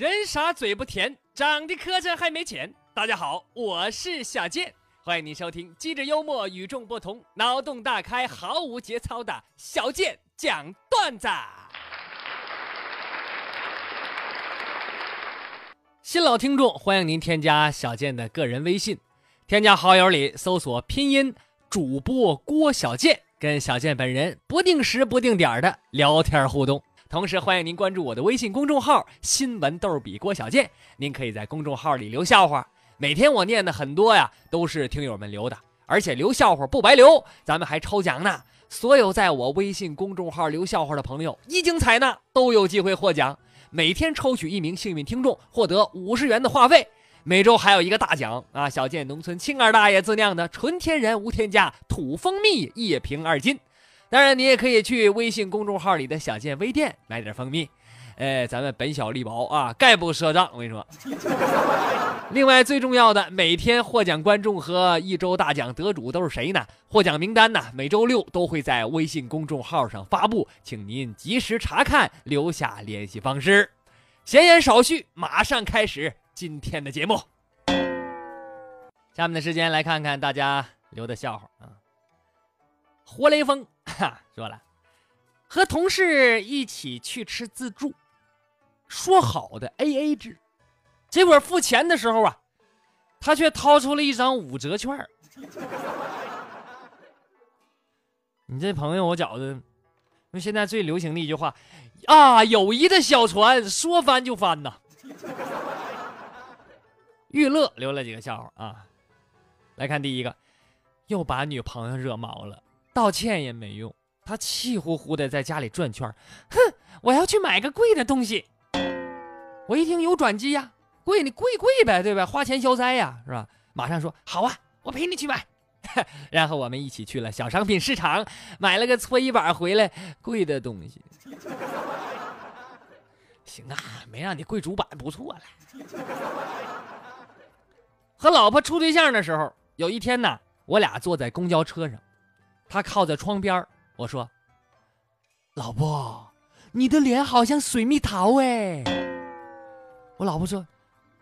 人傻嘴不甜，长得磕碜还没钱。大家好，我是小健，欢迎您收听机智幽默、与众不同、脑洞大开、毫无节操的小健讲段子。新老听众，欢迎您添加小健的个人微信，添加好友里搜索拼音主播郭小健，跟小健本人不定时不定点的聊天互动。同时欢迎您关注我的微信公众号“新闻逗比郭小健”，您可以在公众号里留笑话，每天我念的很多呀，都是听友们留的，而且留笑话不白留，咱们还抽奖呢。所有在我微信公众号留笑话的朋友，一经采纳都有机会获奖，每天抽取一名幸运听众，获得五十元的话费。每周还有一个大奖啊，小贱农村青二大爷自酿的纯天然无添加土蜂蜜一瓶二斤。当然，你也可以去微信公众号里的小健微店买点蜂蜜，哎，咱们本小利薄啊，概不赊账。我跟你说，另外最重要的，每天获奖观众和一周大奖得主都是谁呢？获奖名单呢？每周六都会在微信公众号上发布，请您及时查看，留下联系方式。闲言少叙，马上开始今天的节目。下面的时间来看看大家留的笑话啊。活雷锋哈说了，和同事一起去吃自助，说好的 A A 制，结果付钱的时候啊，他却掏出了一张五折券你这朋友，我觉着，那现在最流行的一句话啊，友谊的小船说翻就翻呐。玉乐留了几个笑话啊，来看第一个，又把女朋友惹毛了。道歉也没用，他气呼呼的在家里转圈哼，我要去买个贵的东西。我一听有转机呀，贵你贵贵呗，对吧？花钱消灾呀，是吧？马上说好啊，我陪你去买。然后我们一起去了小商品市场，买了个搓衣板回来，贵的东西。行啊，没让你跪主板，不错了。和老婆处对象的时候，有一天呢，我俩坐在公交车上。他靠在窗边我说：“老婆，你的脸好像水蜜桃哎。”我老婆说：“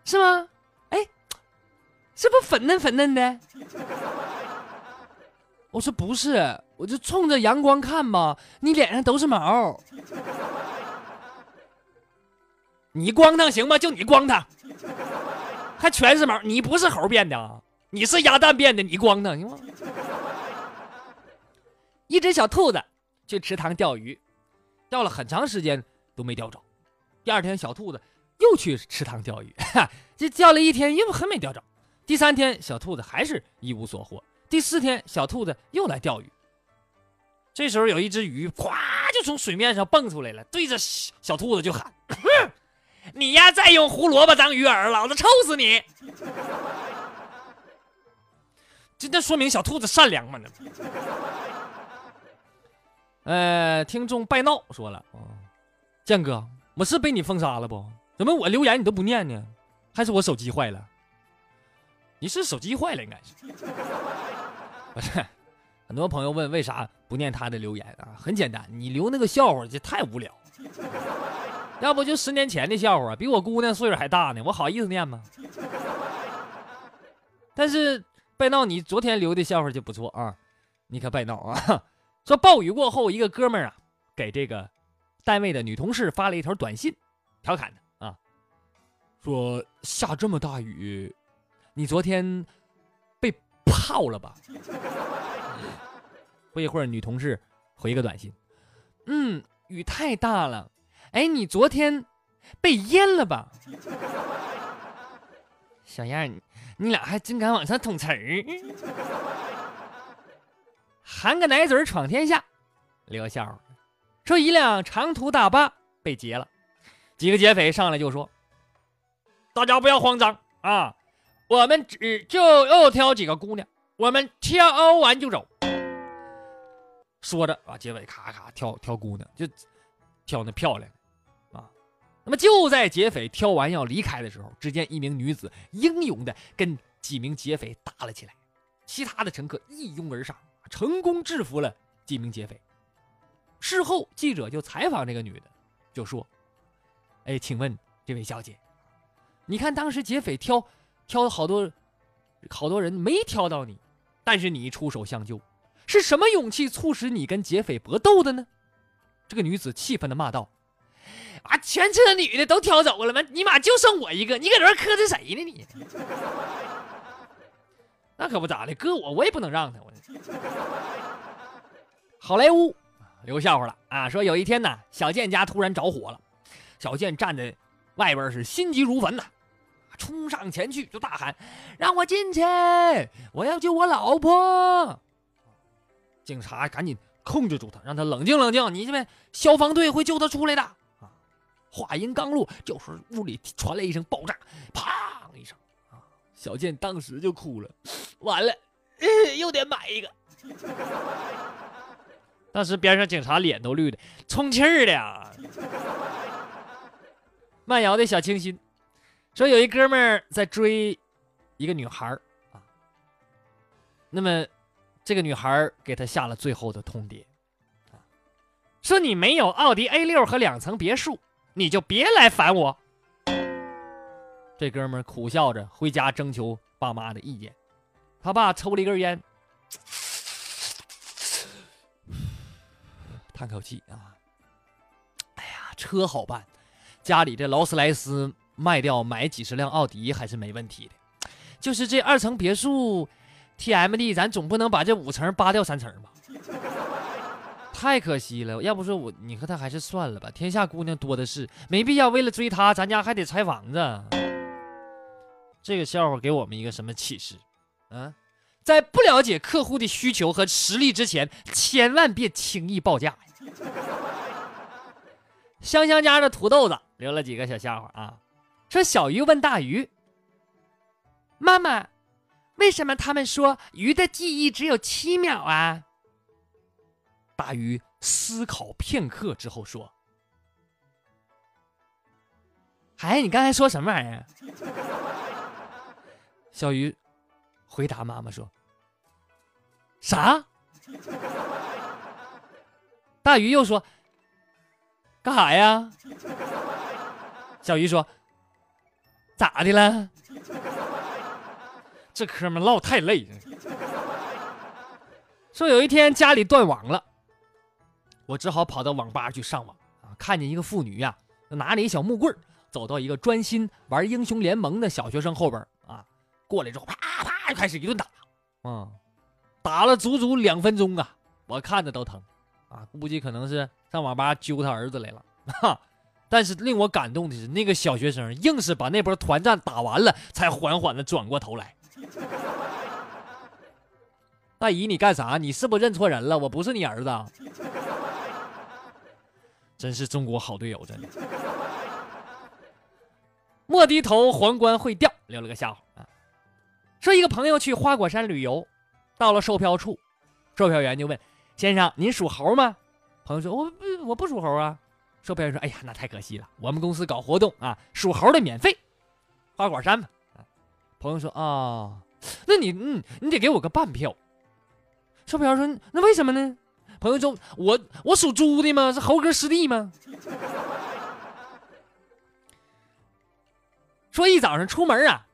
是吗？哎，是不是粉嫩粉嫩的？” 我说：“不是，我就冲着阳光看嘛，你脸上都是毛。你光烫行吗？就你光烫，还全是毛，你不是猴变的？你是鸭蛋变的，你光烫行吗？”一只小兔子去池塘钓鱼，钓了很长时间都没钓着。第二天，小兔子又去池塘钓鱼，这钓了一天又还没钓着。第三天，小兔子还是一无所获。第四天，小兔子又来钓鱼。这时候，有一只鱼咵就从水面上蹦出来了，对着小兔子就喊：“你呀，再用胡萝卜当鱼饵，老子抽死你！”这这说明小兔子善良嘛？那。呃，听众拜闹说了，建哥，我是被你封杀了不？怎么我留言你都不念呢？还是我手机坏了？你是手机坏了应该是。不是，很多朋友问为啥不念他的留言啊？很简单，你留那个笑话就太无聊。要不就十年前的笑话，比我姑娘岁数还大呢，我好意思念吗？但是拜闹，你昨天留的笑话就不错啊，你可拜闹啊。说暴雨过后，一个哥们儿啊，给这个单位的女同事发了一条短信，调侃的啊，说下这么大雨，你昨天被泡了吧？不一会儿，女同事回个短信，嗯，雨太大了，哎，你昨天被淹了吧？小样你你俩还真敢往上捅词儿。含个奶嘴闯天下，留笑话。说一辆长途大巴被劫了，几个劫匪上来就说：“大家不要慌张啊，我们只就又挑几个姑娘，我们挑完就走。”说着啊，劫匪咔咔挑挑姑娘，就挑那漂亮的啊。那么就在劫匪挑完要离开的时候，只见一名女子英勇的跟几名劫匪打了起来，其他的乘客一拥而上。成功制服了几名劫匪。事后，记者就采访这个女的，就说：“哎，请问这位小姐，你看当时劫匪挑挑了好多好多人没挑到你，但是你出手相救，是什么勇气促使你跟劫匪搏斗的呢？这个女子气愤的骂道：“啊，全车女的都挑走了吗？你妈就剩我一个，你搁这磕碜谁呢你？那可不咋的，搁我我也不能让他。好莱坞留笑话了啊！说有一天呢，小健家突然着火了，小健站在外边是心急如焚呐，冲上前去就大喊：“让我进去，我要救我老婆！”警察赶紧。控制住他，让他冷静冷静。你这边消防队会救他出来的啊！话音刚落，就是屋里传来一声爆炸，砰一声啊！小健当时就哭了，完了，又得买一个。当时边上警察脸都绿的，充气儿的。慢摇的小清新说，有一哥们儿在追一个女孩儿啊，那么。这个女孩给他下了最后的通牒，说你没有奥迪 A 六和两层别墅，你就别来烦我。这哥们儿苦笑着回家征求爸妈的意见，他爸抽了一根烟，叹口气啊，哎呀，车好办，家里这劳斯莱斯卖掉买几十辆奥迪还是没问题的，就是这二层别墅。TMD，咱总不能把这五层扒掉三层吧？太可惜了。要不说我，你和他还是算了吧。天下姑娘多的是，没必要为了追他，咱家还得拆房子。这个笑话给我们一个什么启示？啊，在不了解客户的需求和实力之前，千万别轻易报价。香香家的土豆子留了几个小笑话啊，说小鱼问大鱼：“妈妈。”为什么他们说鱼的记忆只有七秒啊？大鱼思考片刻之后说：“哎，你刚才说什么玩意儿？” 小鱼回答妈妈说：“啥？” 大鱼又说：“干啥呀？”小鱼说：“咋的了？” 这哥们唠太累，说有一天家里断网了，我只好跑到网吧去上网啊。看见一个妇女呀，拿着一小木棍走到一个专心玩英雄联盟的小学生后边啊，过来之后啪啪就开始一顿打，啊，打了足足两分钟啊，我看着都疼啊，估计可能是上网吧揪他儿子来了 哈。但是令我感动的是，那个小学生硬是把那波团战打完了，才缓缓的转过头来。大姨，你干啥？你是不是认错人了？我不是你儿子。真是中国好队友，真的。莫低头，皇冠会掉。留了个笑话啊，说一个朋友去花果山旅游，到了售票处，售票员就问：“先生，您属猴吗？”朋友说：“我不，我不属猴啊。”售票员说：“哎呀，那太可惜了，我们公司搞活动啊，属猴的免费，花果山嘛。”朋友说：“啊，那你嗯，你得给我个半票。”售票员说：“那为什么呢？”朋友说：“我我属猪的吗？是猴哥师弟吗？” 说一早上出门啊，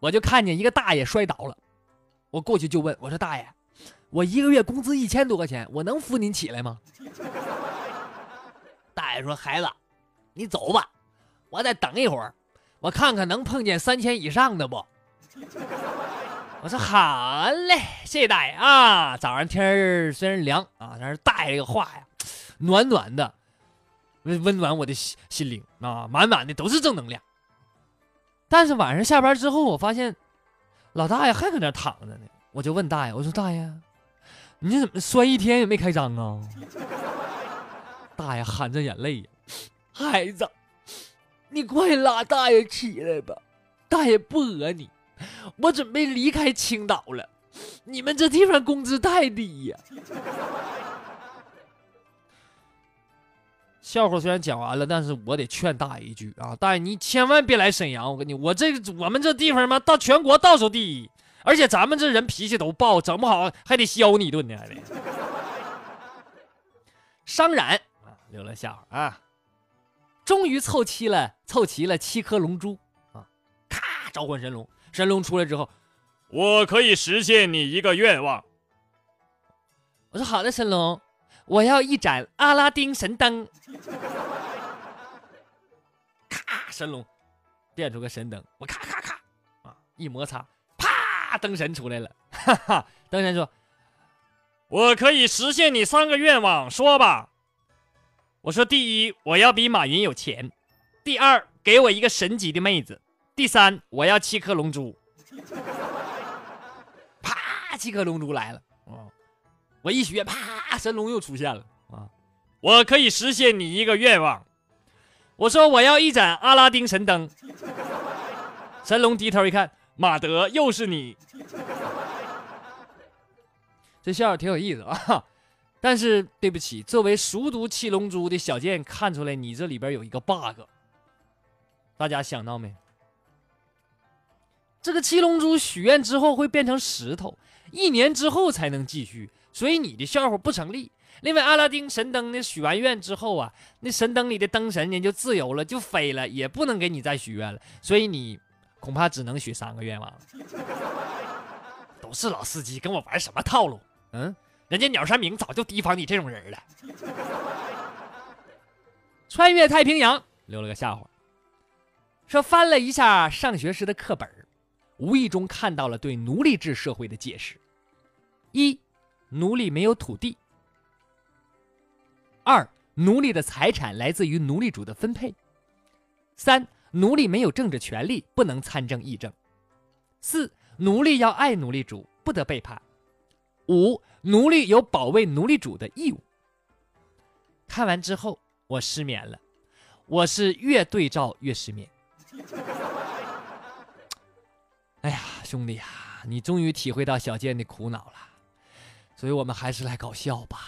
我就看见一个大爷摔倒了，我过去就问我说：“大爷，我一个月工资一千多块钱，我能扶您起来吗？” 大爷说：“孩子，你走吧，我再等一会儿。”我看看能碰见三千以上的不？我说好嘞，谢谢大爷啊！早上天儿虽然凉啊，但是大爷这个话呀，暖暖的，温温暖我的心心灵啊，满满的都是正能量。但是晚上下班之后，我发现老大爷还搁那躺着呢，我就问大爷，我说大爷，你怎么摔一天也没开张啊？大爷含着眼泪呀，孩子。你快拉大爷起来吧，大爷不讹你，我准备离开青岛了。你们这地方工资太低呀。笑话虽然讲完了，但是我得劝大爷一句啊，大爷你千万别来沈阳，我跟你，我这个我们这地方嘛，到全国倒数第一，而且咱们这人脾气都暴，整不好还得削你一顿呢，还得。商染啊，留了笑话啊。终于凑齐了，凑齐了七颗龙珠啊！咔召唤神龙。神龙出来之后，我可以实现你一个愿望。我说好的，神龙，我要一盏阿拉丁神灯。咔，神龙变出个神灯，我咔咔咔啊，一摩擦，啪，灯神出来了。哈哈，灯神说：“我可以实现你三个愿望，说吧。”我说：“第一，我要比马云有钱；第二，给我一个神级的妹子；第三，我要七颗龙珠。”啪，七颗龙珠来了。哦，我一许愿，啪，神龙又出现了。啊，我可以实现你一个愿望。我说：“我要一盏阿拉丁神灯。”神龙低头一看，马德，又是你。这笑话挺有意思啊。但是对不起，作为熟读《七龙珠》的小贱，看出来你这里边有一个 bug。大家想到没？这个七龙珠许愿之后会变成石头，一年之后才能继续，所以你的笑话不成立。另外，阿拉丁神灯呢，许完愿之后啊，那神灯里的灯神呢就自由了，就飞了，也不能给你再许愿了，所以你恐怕只能许三个愿望。都是老司机跟我玩什么套路？嗯。人家鸟山明早就提防你这种人了。穿越太平洋留了个笑话，说翻了一下上学时的课本，无意中看到了对奴隶制社会的解释：一，奴隶没有土地；二，奴隶的财产来自于奴隶主的分配；三，奴隶没有政治权利，不能参政议政；四，奴隶要爱奴隶主，不得背叛；五。奴隶有保卫奴隶主的义务。看完之后，我失眠了。我是越对照越失眠。哎呀，兄弟呀，你终于体会到小贱的苦恼了。所以我们还是来搞笑吧。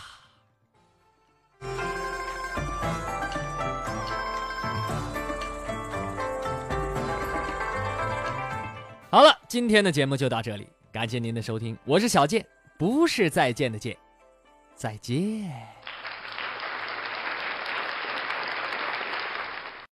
好了，今天的节目就到这里，感谢您的收听，我是小贱。不是再见的见，再见。